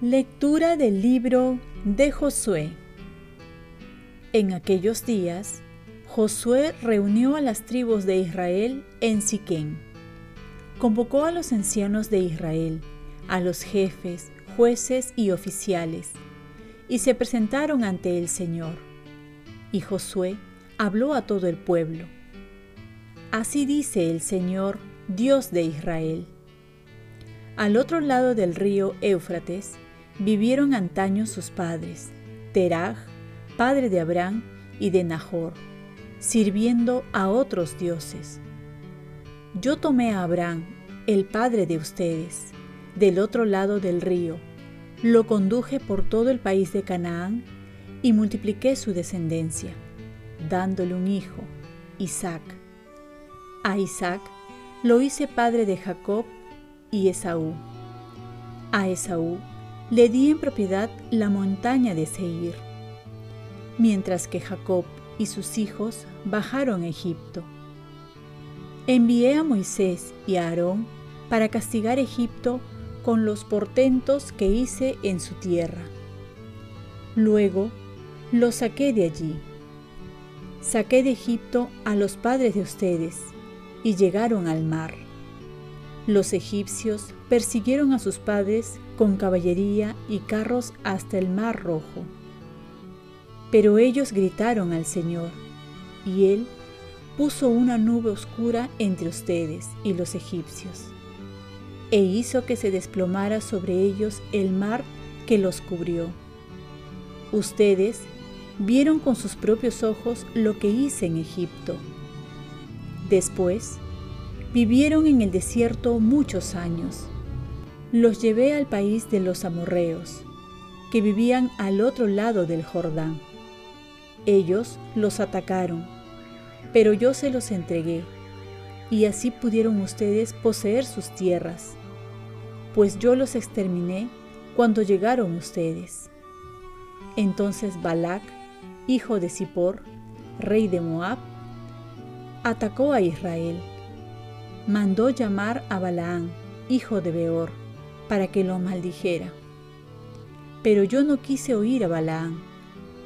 Lectura del libro de Josué. En aquellos días, Josué reunió a las tribus de Israel en Siquén. Convocó a los ancianos de Israel, a los jefes, jueces y oficiales, y se presentaron ante el Señor. Y Josué habló a todo el pueblo. Así dice el Señor, Dios de Israel. Al otro lado del río Éufrates, vivieron antaño sus padres, Teraj, padre de Abraham y de Nahor, sirviendo a otros dioses. Yo tomé a Abraham, el padre de ustedes, del otro lado del río, lo conduje por todo el país de Canaán y multipliqué su descendencia, dándole un hijo, Isaac. A Isaac lo hice padre de Jacob y Esaú. A Esaú le di en propiedad la montaña de Seir, mientras que Jacob y sus hijos bajaron a Egipto. Envié a Moisés y a Aarón para castigar Egipto con los portentos que hice en su tierra. Luego los saqué de allí. Saqué de Egipto a los padres de ustedes y llegaron al mar. Los egipcios persiguieron a sus padres con caballería y carros hasta el mar rojo. Pero ellos gritaron al Señor, y Él puso una nube oscura entre ustedes y los egipcios, e hizo que se desplomara sobre ellos el mar que los cubrió. Ustedes vieron con sus propios ojos lo que hice en Egipto. Después, vivieron en el desierto muchos años los llevé al país de los amorreos, que vivían al otro lado del Jordán. Ellos los atacaron, pero yo se los entregué, y así pudieron ustedes poseer sus tierras, pues yo los exterminé cuando llegaron ustedes. Entonces Balac, hijo de Zippor, rey de Moab, atacó a Israel. Mandó llamar a Balaán, hijo de Beor, para que lo maldijera. Pero yo no quise oír a Balaán,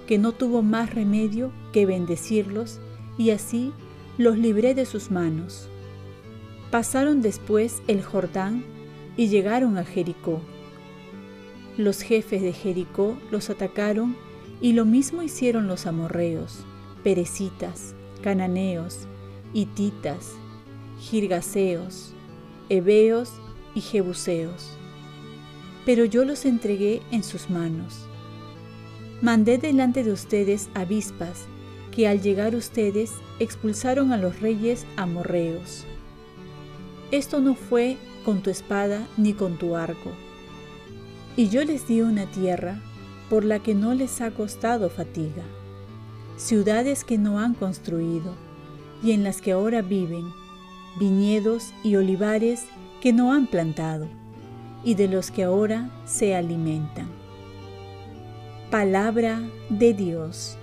que no tuvo más remedio que bendecirlos, y así los libré de sus manos. Pasaron después el Jordán y llegaron a Jericó. Los jefes de Jericó los atacaron y lo mismo hicieron los amorreos, perecitas, cananeos, hititas, girgaseos, heveos y jebuseos pero yo los entregué en sus manos. Mandé delante de ustedes avispas, que al llegar ustedes expulsaron a los reyes amorreos. Esto no fue con tu espada ni con tu arco. Y yo les di una tierra por la que no les ha costado fatiga, ciudades que no han construido y en las que ahora viven, viñedos y olivares que no han plantado y de los que ahora se alimentan. Palabra de Dios.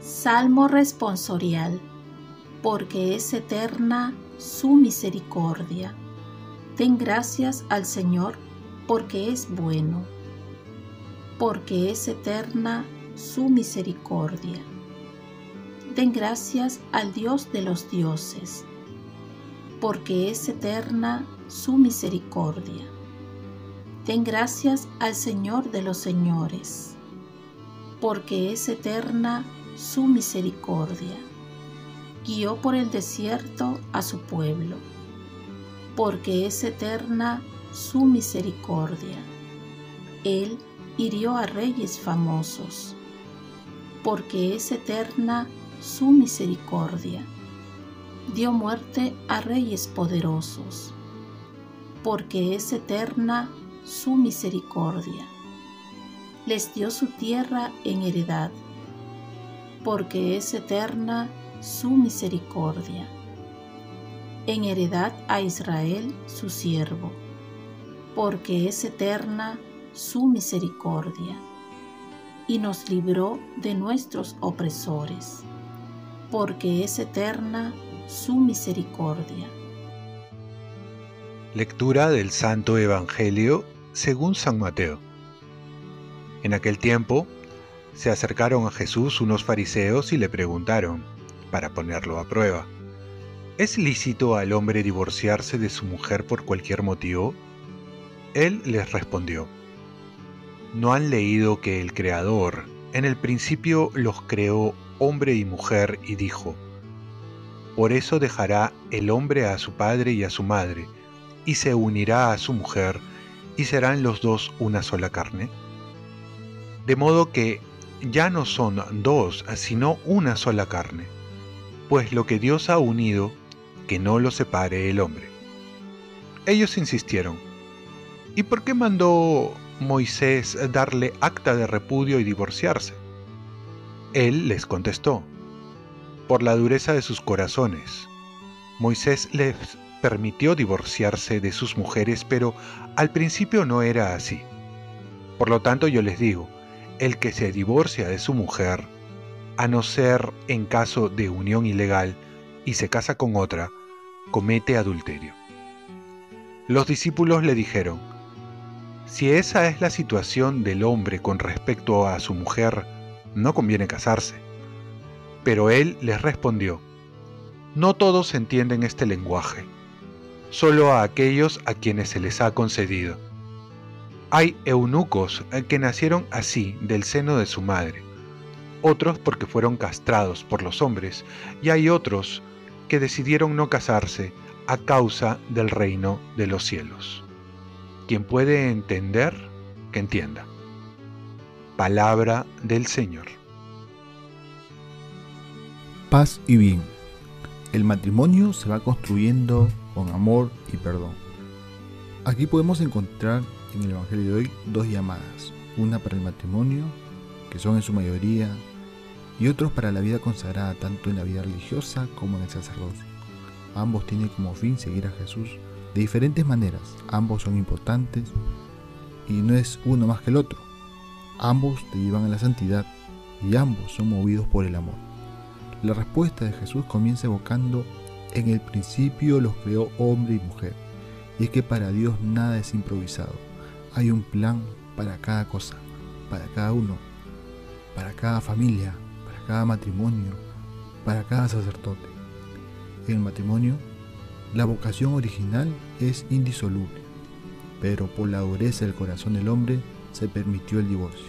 Salmo responsorial, porque es eterna su misericordia. Den gracias al Señor, porque es bueno, porque es eterna su misericordia. Den gracias al Dios de los dioses, porque es eterna su misericordia. Den gracias al Señor de los señores, porque es eterna su misericordia. Guió por el desierto a su pueblo, porque es eterna su misericordia. Él hirió a reyes famosos, porque es eterna su misericordia. Dio muerte a reyes poderosos porque es eterna su misericordia. Les dio su tierra en heredad, porque es eterna su misericordia. En heredad a Israel su siervo, porque es eterna su misericordia y nos libró de nuestros opresores, porque es eterna su misericordia. Lectura del Santo Evangelio según San Mateo. En aquel tiempo se acercaron a Jesús unos fariseos y le preguntaron, para ponerlo a prueba, ¿es lícito al hombre divorciarse de su mujer por cualquier motivo? Él les respondió, ¿no han leído que el Creador en el principio los creó hombre y mujer y dijo, por eso dejará el hombre a su padre y a su madre, y se unirá a su mujer, y serán los dos una sola carne? De modo que ya no son dos, sino una sola carne, pues lo que Dios ha unido, que no lo separe el hombre. Ellos insistieron, ¿y por qué mandó Moisés darle acta de repudio y divorciarse? Él les contestó, por la dureza de sus corazones. Moisés les permitió divorciarse de sus mujeres, pero al principio no era así. Por lo tanto yo les digo, el que se divorcia de su mujer, a no ser en caso de unión ilegal, y se casa con otra, comete adulterio. Los discípulos le dijeron, si esa es la situación del hombre con respecto a su mujer, no conviene casarse. Pero él les respondió, no todos entienden este lenguaje, solo a aquellos a quienes se les ha concedido. Hay eunucos que nacieron así del seno de su madre, otros porque fueron castrados por los hombres, y hay otros que decidieron no casarse a causa del reino de los cielos. Quien puede entender, que entienda. Palabra del Señor. Paz y bien. El matrimonio se va construyendo con amor y perdón. Aquí podemos encontrar en el Evangelio de hoy dos llamadas. Una para el matrimonio, que son en su mayoría, y otros para la vida consagrada tanto en la vida religiosa como en el sacerdocio. Ambos tienen como fin seguir a Jesús de diferentes maneras. Ambos son importantes y no es uno más que el otro. Ambos te llevan a la santidad y ambos son movidos por el amor. La respuesta de Jesús comienza evocando en el principio los creó hombre y mujer. Y es que para Dios nada es improvisado. Hay un plan para cada cosa, para cada uno, para cada familia, para cada matrimonio, para cada sacerdote. En el matrimonio la vocación original es indisoluble, pero por la dureza del corazón del hombre se permitió el divorcio.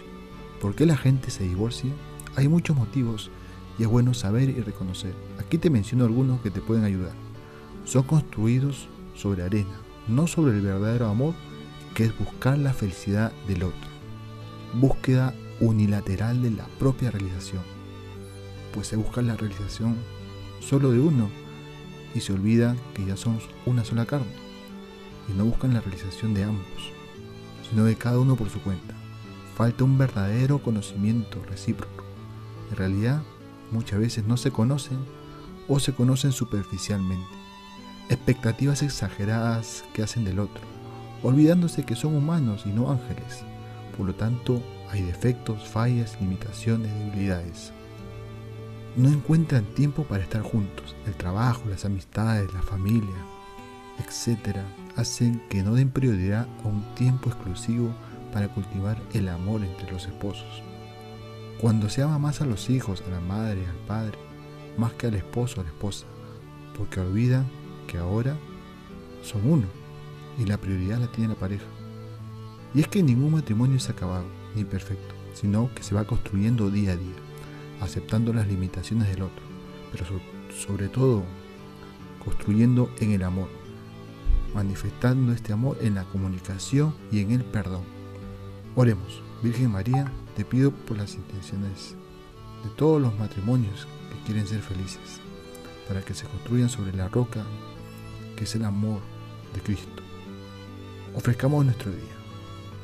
¿Por qué la gente se divorcia? Hay muchos motivos y es bueno saber y reconocer. Aquí te menciono algunos que te pueden ayudar. Son construidos sobre arena, no sobre el verdadero amor que es buscar la felicidad del otro. Búsqueda unilateral de la propia realización. Pues se busca la realización solo de uno y se olvida que ya somos una sola carne y no buscan la realización de ambos, sino de cada uno por su cuenta. Falta un verdadero conocimiento recíproco. En realidad, muchas veces no se conocen o se conocen superficialmente. Expectativas exageradas que hacen del otro, olvidándose que son humanos y no ángeles. Por lo tanto, hay defectos, fallas, limitaciones, debilidades no encuentran tiempo para estar juntos. El trabajo, las amistades, la familia, etc., hacen que no den prioridad a un tiempo exclusivo para cultivar el amor entre los esposos. Cuando se ama más a los hijos, a la madre, al padre, más que al esposo o a la esposa, porque olvidan que ahora son uno y la prioridad la tiene la pareja. Y es que ningún matrimonio es acabado ni perfecto, sino que se va construyendo día a día aceptando las limitaciones del otro, pero sobre todo construyendo en el amor, manifestando este amor en la comunicación y en el perdón. Oremos, Virgen María, te pido por las intenciones de todos los matrimonios que quieren ser felices, para que se construyan sobre la roca que es el amor de Cristo. Ofrezcamos nuestro día.